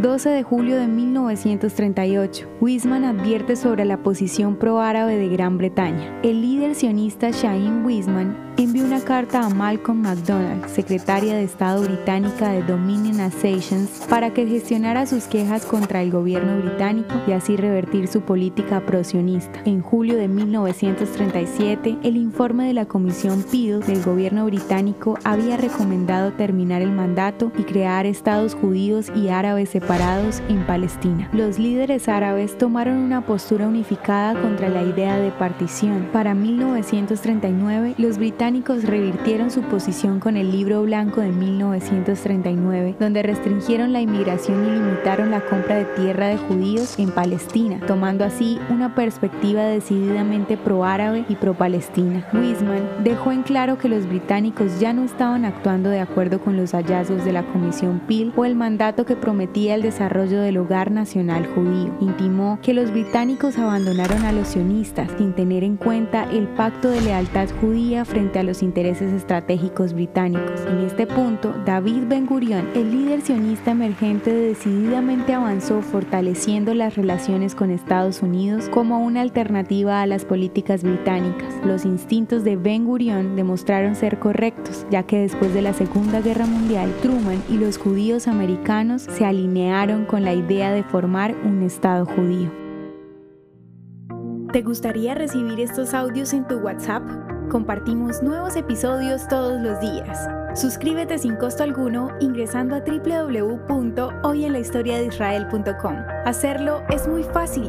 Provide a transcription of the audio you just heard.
12 de julio de 1938. Wiseman advierte sobre la posición pro-árabe de Gran Bretaña. El líder sionista Shahin Wiseman envió una carta a Malcolm MacDonald, secretaria de Estado británica de Dominion Assations, para que gestionara sus quejas contra el gobierno británico y así revertir su política prosionista. En julio de 1937, el informe de la Comisión Peel del gobierno británico había recomendado terminar el mandato y crear estados judíos y árabes separados en Palestina. Los líderes árabes tomaron una postura unificada contra la idea de partición. Para 1939, los británicos revirtieron su posición con el Libro Blanco de 1939, donde restringieron la inmigración y limitaron la compra de tierra de judíos en Palestina, tomando así una perspectiva decididamente pro-árabe y pro-palestina. Wiseman dejó en claro que los británicos ya no estaban actuando de acuerdo con los hallazgos de la Comisión Peel o el mandato que prometía el desarrollo del hogar nacional judío. Intimó que los británicos abandonaron a los sionistas sin tener en cuenta el pacto de lealtad judía frente a los intereses estratégicos británicos. En este punto, David Ben Gurion, el líder sionista emergente, decididamente avanzó fortaleciendo las relaciones con Estados Unidos como una alternativa a las políticas británicas. Los instintos de Ben Gurion demostraron ser correctos, ya que después de la Segunda Guerra Mundial, Truman y los judíos americanos se con la idea de formar un Estado judío. ¿Te gustaría recibir estos audios en tu WhatsApp? Compartimos nuevos episodios todos los días. Suscríbete sin costo alguno ingresando a www.hoyenlahistoriadeisrael.com. Hacerlo es muy fácil.